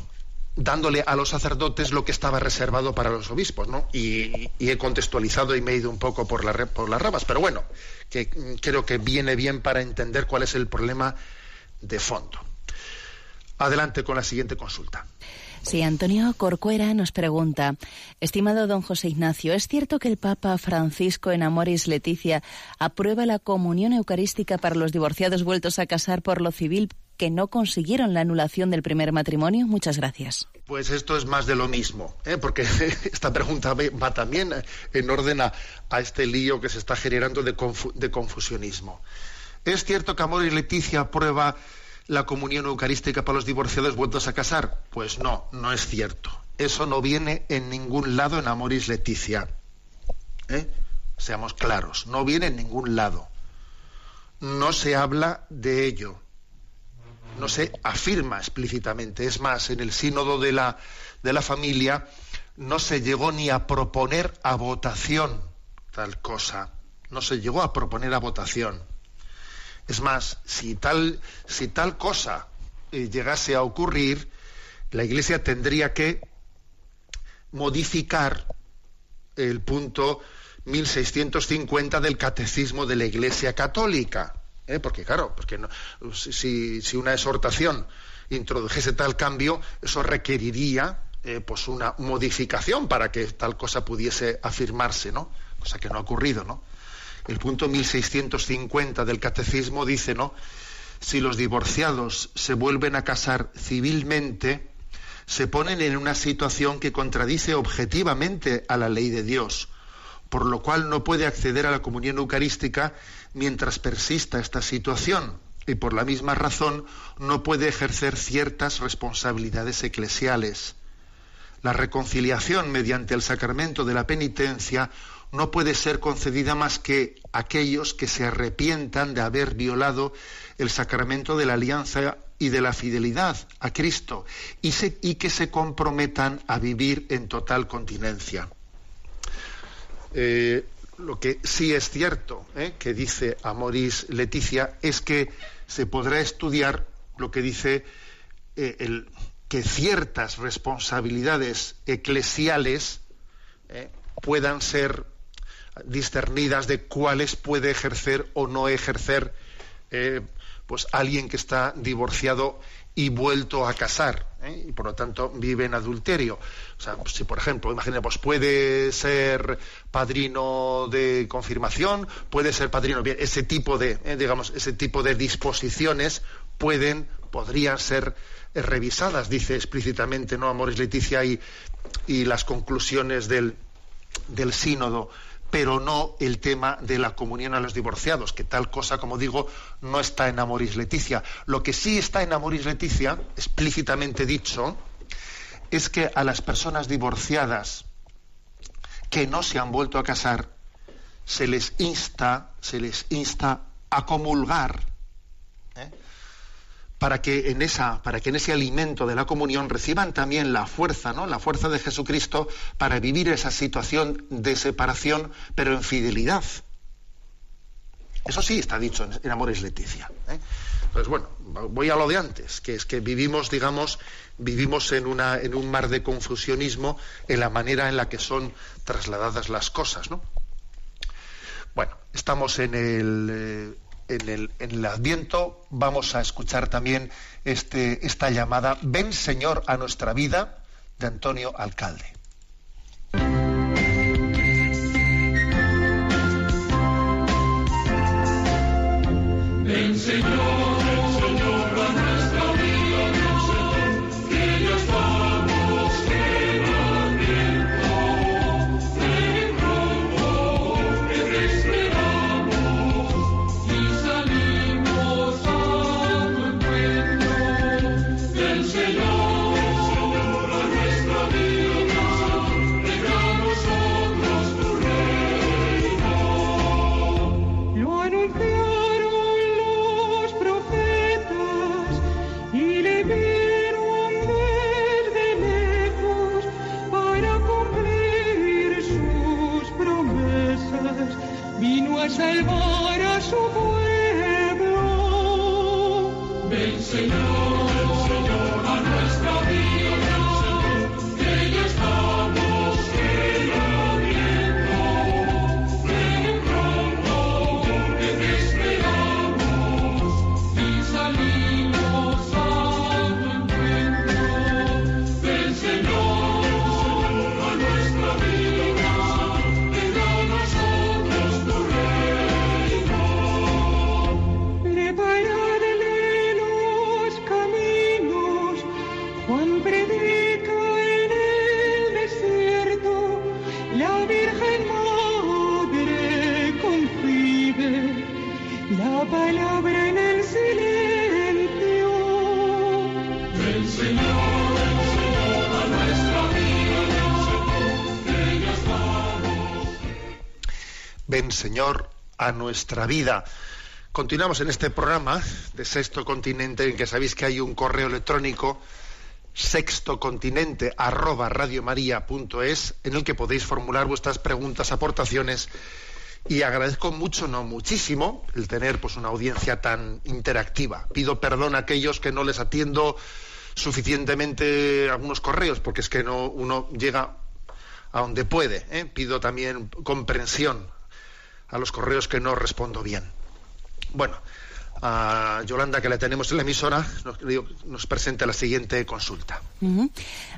dándole a los sacerdotes lo que estaba reservado para los obispos, ¿no? Y, he contextualizado y me he ido un poco por, la, por las ramas, pero bueno, que creo que viene bien para entender cuál es el problema de fondo. Adelante con la siguiente consulta. Sí, Antonio Corcuera nos pregunta, estimado don José Ignacio, ¿es cierto que el Papa Francisco en Amoris Leticia aprueba la comunión eucarística para los divorciados vueltos a casar por lo civil que no consiguieron la anulación del primer matrimonio? Muchas gracias. Pues esto es más de lo mismo, ¿eh? porque *laughs* esta pregunta va también en orden a, este lío que se está generando de, confu- confusionismo. ¿Es cierto que Amor y Leticia aprueba la comunión eucarística para los divorciados vueltos a casar? Pues no, no es cierto. Eso no viene en ningún lado en Amoris Leticia. ¿eh? Seamos claros, no viene en ningún lado. No se habla de ello no se afirma explícitamente. Es más, en el sínodo de la, de la familia no se llegó ni a proponer a votación tal cosa. No se llegó a proponer a votación. Es más, si tal, si tal cosa eh, llegase a ocurrir, la Iglesia tendría que modificar el punto 1650 del Catecismo de la Iglesia Católica. ¿Eh? Porque claro, porque si, una exhortación introdujese tal cambio, eso requeriría eh, pues una modificación para que tal cosa pudiese afirmarse, ¿no? Cosa que no ha ocurrido. El punto 1650 del Catecismo dice, ¿no? Si los divorciados se vuelven a casar civilmente, se ponen en una situación que contradice objetivamente a la ley de Dios, por lo cual no puede acceder a la comunión eucarística mientras persista esta situación y por la misma razón no puede ejercer ciertas responsabilidades eclesiales. La reconciliación mediante el sacramento de la penitencia no puede ser concedida más que a aquellos que se arrepientan de haber violado el sacramento de la alianza y de la fidelidad a Cristo y, y que se comprometan a vivir en total continencia. Eh, lo que sí es cierto ¿eh? que dice Amoris Leticia es que se podrá estudiar lo que dice eh, el- que ciertas responsabilidades eclesiales puedan ser discernidas de cuáles puede ejercer o no ejercer pues alguien que está divorciado y vuelto a casar ¿eh? y por lo tanto vive en adulterio. O sea si por ejemplo imaginemos puede ser padrino de confirmación puede ser padrino bien ese tipo de eh, digamos ese tipo de disposiciones pueden podrían ser eh, revisadas dice explícitamente no Amores Leticia y, y las conclusiones del del sínodo pero no el tema de la comunión a los divorciados, que tal cosa, como digo, no está en Amoris Leticia. Lo que sí está en Amoris Leticia, explícitamente dicho, es que a las personas divorciadas que no se han vuelto a casar, se les insta, se les insta a comulgar. Para que en esa, para que en ese alimento de la comunión reciban también la fuerza, ¿no? La fuerza de Jesucristo para vivir esa situación de separación, pero en fidelidad. Eso sí está dicho en, Amores Leticia. ¿eh? Entonces, bueno, voy a lo de antes, que es que vivimos, digamos, vivimos en, una, en un mar de confusionismo en la manera en la que son trasladadas las cosas, ¿no? Bueno, estamos en el, eh, en el, en el Adviento, vamos a escuchar también este, esta llamada Ven Señor a nuestra vida de Antonio Alcalde. Ven Señor, Ven Señor a nuestra vida. Continuamos en este programa de Sexto Continente en que sabéis que hay un correo electrónico sextocontinente arroba radiomaria.es en el que podéis formular vuestras preguntas, aportaciones y agradezco mucho, no muchísimo, el tener pues una audiencia tan interactiva. Pido perdón a aquellos que no les atiendo suficientemente algunos correos porque es que no uno llega a donde puede. ¿eh? Pido también comprensión a los correos que no respondo bien. Bueno, a Yolanda, que la tenemos en la emisora, nos, nos la siguiente consulta.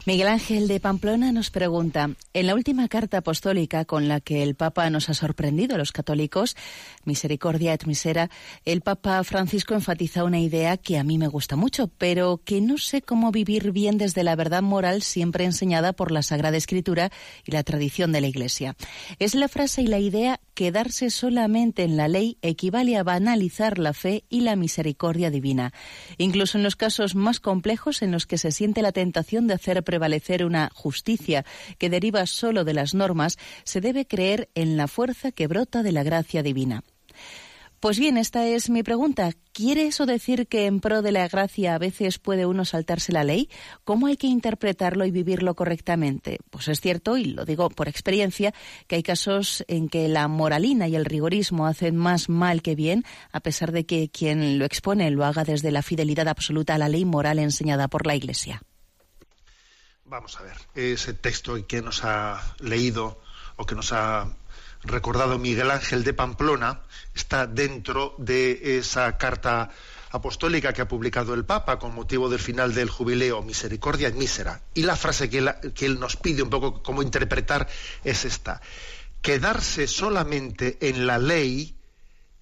Miguel Ángel de Pamplona nos pregunta, en la última carta apostólica con la que el Papa nos ha sorprendido a los católicos, Misericordia et Misera, el Papa Francisco enfatiza una idea que a mí me gusta mucho, pero que no sé cómo vivir bien desde la verdad moral siempre enseñada por la Sagrada Escritura y la tradición de la Iglesia. Es la frase y la idea quedarse solamente en la ley equivale a banalizar la fe la misericordia divina. Incluso en los casos más complejos en los que se siente la tentación de hacer prevalecer una justicia que deriva solo de las normas, se debe creer en la fuerza que brota de la gracia divina. Pues bien, esta es mi pregunta. ¿Quiere eso decir que en pro de la gracia a veces puede uno saltarse la ley? ¿Cómo hay que interpretarlo y vivirlo correctamente? Pues es cierto, y lo digo por experiencia, que hay casos en que la moralina y el rigorismo hacen más mal que bien, a pesar de que quien lo expone lo haga desde la fidelidad absoluta a la ley moral enseñada por la Iglesia. Vamos a ver, ese texto que nos ha leído o que nos ha recordado Miguel Ángel de Pamplona está dentro de esa carta apostólica que ha publicado el Papa con motivo del final del jubileo Misericordia et Mísera. Y la frase que él, que él nos pide un poco cómo interpretar es esta. Quedarse solamente en la ley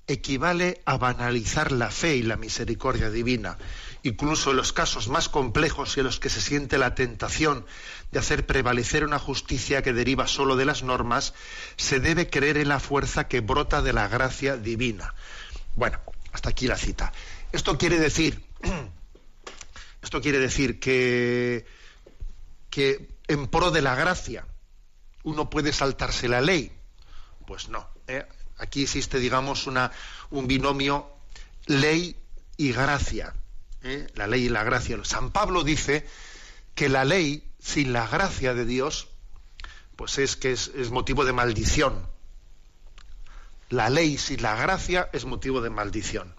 equivale a banalizar la fe y la misericordia divina. Incluso en los casos más complejos y en los que se siente la tentación de hacer prevalecer una justicia que deriva solo de las normas, se debe creer en la fuerza que brota de la gracia divina. Bueno, hasta aquí la cita. Esto quiere decir, *clears throat* esto quiere decir que, que en pro de la gracia uno puede saltarse la ley. Pues no. ¿eh? Aquí existe, digamos, una, un binomio ley y gracia. ¿Eh? La ley y la gracia. San Pablo dice que la ley sin la gracia de Dios, pues es que es, motivo de maldición. La ley sin la gracia es motivo de maldición.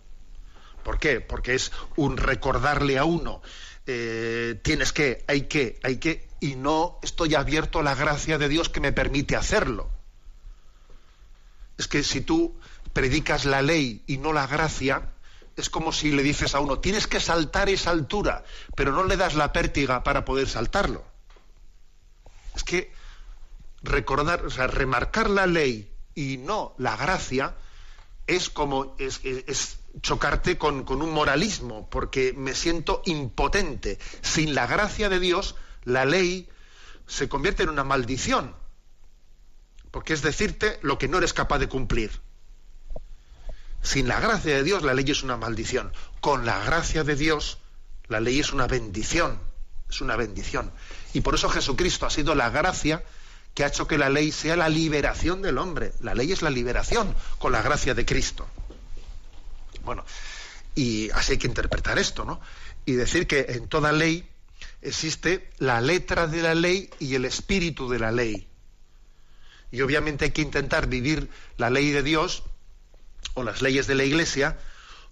¿Por qué? Porque es un recordarle a uno, eh, tienes que, hay que, hay que, y no estoy abierto a la gracia de Dios que me permite hacerlo. Es que si tú predicas la ley y no la gracia, es como si le dices a uno, tienes que saltar esa altura, pero no le das la pértiga para poder saltarlo. Es que recordar, o sea, remarcar la ley y no la gracia es como es, chocarte con, con un moralismo, porque me siento impotente. Sin la gracia de Dios, la ley se convierte en una maldición, porque es decirte lo que no eres capaz de cumplir. Sin la gracia de Dios, la ley es una maldición. Con la gracia de Dios, la ley es una bendición. Es una bendición. Y por eso Jesucristo ha sido la gracia que ha hecho que la ley sea la liberación del hombre. La ley es la liberación con la gracia de Cristo. Bueno, y así hay que interpretar esto, ¿no? Y decir que en toda ley existe la letra de la ley y el espíritu de la ley. Y obviamente hay que intentar vivir la ley de Dios o las leyes de la Iglesia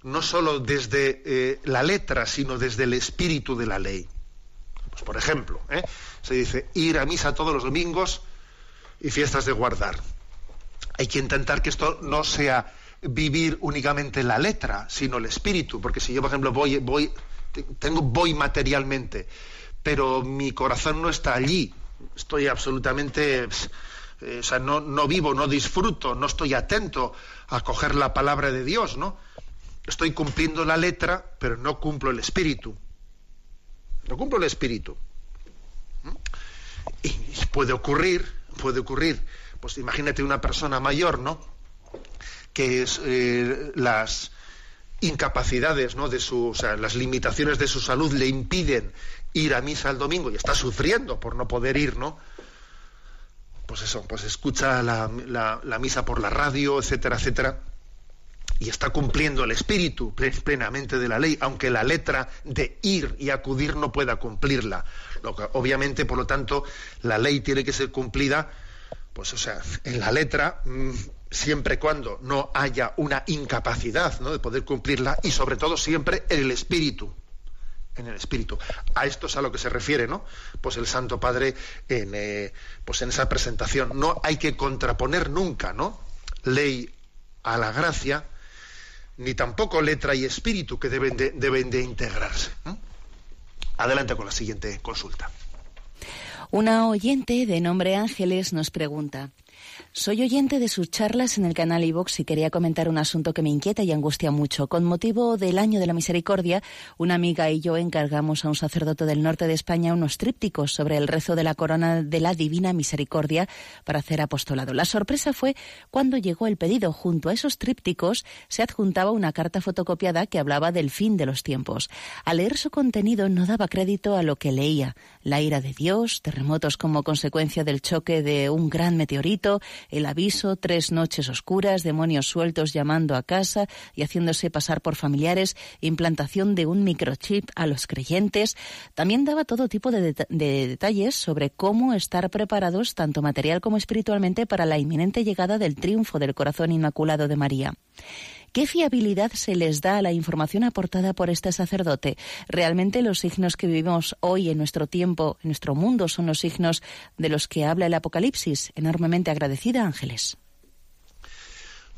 no solo desde eh, la letra, sino desde el espíritu de la ley. Pues por ejemplo, ¿eh? se dice ir a misa todos los domingos y fiestas de guardar. Hay que intentar que esto no sea vivir únicamente la letra, sino el espíritu, porque si yo, por ejemplo, voy, voy, te- tengo, voy materialmente, pero mi corazón no está allí, estoy absolutamente, eh, o sea, no, no vivo, no disfruto, no estoy atento a coger la palabra de Dios, ¿no? Estoy cumpliendo la letra, pero no cumplo el espíritu. No cumplo el espíritu. ¿Mm? Y puede ocurrir, puede ocurrir, pues imagínate una persona mayor, ¿no? que es eh, las incapacidades, ¿no? De su, o sea, las limitaciones de su salud le impiden ir a misa el domingo y está sufriendo por no poder ir, ¿no? Pues eso, pues escucha la, la- misa por la radio, etcétera, etcétera, y está cumpliendo el espíritu ple- plenamente de la ley, aunque la letra de ir y acudir no pueda cumplirla. Obviamente, por lo tanto, la ley tiene que ser cumplida, pues, o sea, en la letra, mm, siempre y cuando no haya una incapacidad ¿no? de poder cumplirla, y sobre todo siempre en el espíritu. En el espíritu. A esto es a lo que se refiere, ¿no? Pues el Santo Padre en, eh, pues en esa presentación. No hay que contraponer nunca, ¿no? Ley a la gracia, ni tampoco letra y espíritu que deben de, deben de integrarse. Adelante con la siguiente consulta. Una oyente de nombre Ángeles nos pregunta. Soy oyente de sus charlas en el canal iVox y quería comentar un asunto que me inquieta y angustia mucho. Con motivo del Año de la Misericordia, una amiga y yo encargamos a un sacerdote del norte de España unos trípticos sobre el rezo de la corona de la Divina Misericordia para hacer apostolado. La sorpresa fue cuando llegó el pedido. Junto a esos trípticos se adjuntaba una carta fotocopiada que hablaba del fin de los tiempos. Al leer su contenido no daba crédito a lo que leía. La ira de Dios, terremotos como consecuencia del choque de un gran meteorito, el aviso, tres noches oscuras, demonios sueltos llamando a casa y haciéndose pasar por familiares, implantación de un microchip a los creyentes. También daba todo tipo de, deta- de detalles sobre cómo estar preparados, tanto material como espiritualmente, para la inminente llegada del triunfo del corazón inmaculado de María. ¿Qué fiabilidad se les da a la información aportada por este sacerdote? ¿Realmente los signos que vivimos hoy en nuestro tiempo, en nuestro mundo, son los signos de los que habla el Apocalipsis? Enormemente agradecida, Ángeles.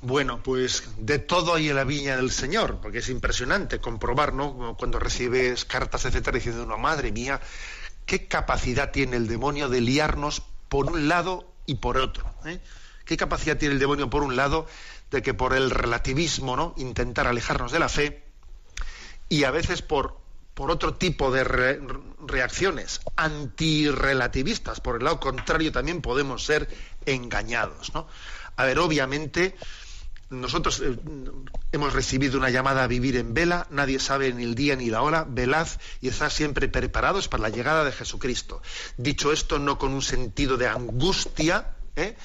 Bueno, pues de todo hay en la viña del Señor, porque es impresionante comprobar, ¿no? Cuando recibes cartas, etcétera, diciendo, una madre mía, qué capacidad tiene el demonio de liarnos por un lado y por otro. ¿eh? ¿Qué capacidad tiene el demonio por un lado de que por el relativismo, ¿no? Intentar alejarnos de la fe y a veces por por otro tipo de re- reacciones antirrelativistas. Por el lado contrario, también podemos ser engañados. ¿no? A ver, obviamente, nosotros eh, hemos recibido una llamada a vivir en vela, nadie sabe ni el día ni la hora, velad y estad siempre preparados para la llegada de Jesucristo. Dicho esto, no con un sentido de angustia, ¿eh?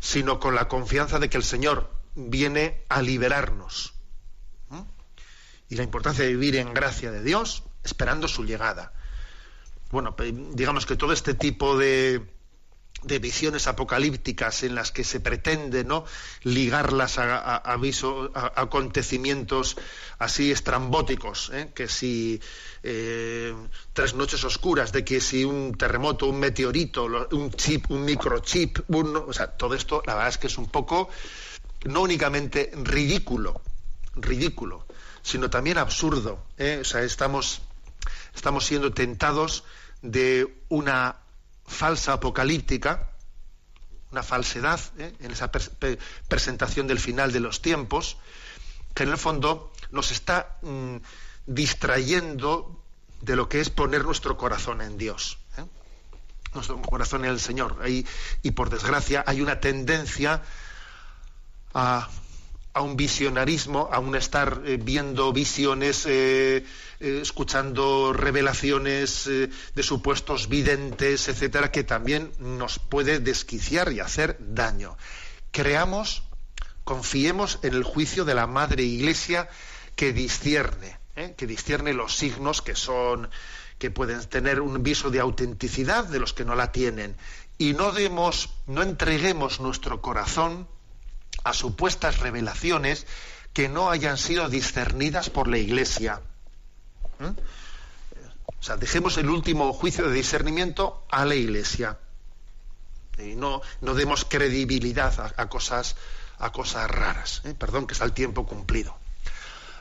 sino con la confianza de que el Señor viene a liberarnos. Y la importancia de vivir en gracia de Dios, esperando su llegada. Bueno, digamos que todo este tipo de, de visiones apocalípticas en las que se pretende no ligarlas a, a- a acontecimientos así estrambóticos ¿eh? que si eh, tres noches oscuras de que si un terremoto un meteorito un chip un microchip o sea todo esto la verdad es que es un poco no únicamente ridículo ridículo sino también absurdo ¿eh? o sea estamos estamos siendo tentados de una falsa apocalíptica, una falsedad ¿eh? en esa presentación del final de los tiempos, que en el fondo nos está mm, distrayendo de lo que es poner nuestro corazón en Dios. ¿eh? Nuestro corazón en el Señor. Y por desgracia hay una tendencia a, un visionarismo, a un estar eh, viendo visiones, eh, eh, escuchando revelaciones de supuestos videntes, etcétera, que también nos puede desquiciar y hacer daño. Creamos, confiemos en el juicio de la Madre Iglesia que discierne, que discierne los signos que son que pueden tener un viso de autenticidad de los que no la tienen y no demos, no entreguemos nuestro corazón a supuestas revelaciones que no hayan sido discernidas por la Iglesia. ¿Mm? O sea, dejemos el último juicio de discernimiento a la Iglesia. Y no, no demos credibilidad a, cosas, a cosas raras. ¿eh? Perdón, que está el tiempo cumplido.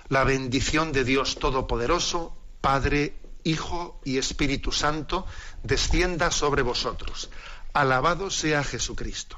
La bendición de Dios Todopoderoso, Padre, Hijo y Espíritu Santo, descienda sobre vosotros. Alabado sea Jesucristo.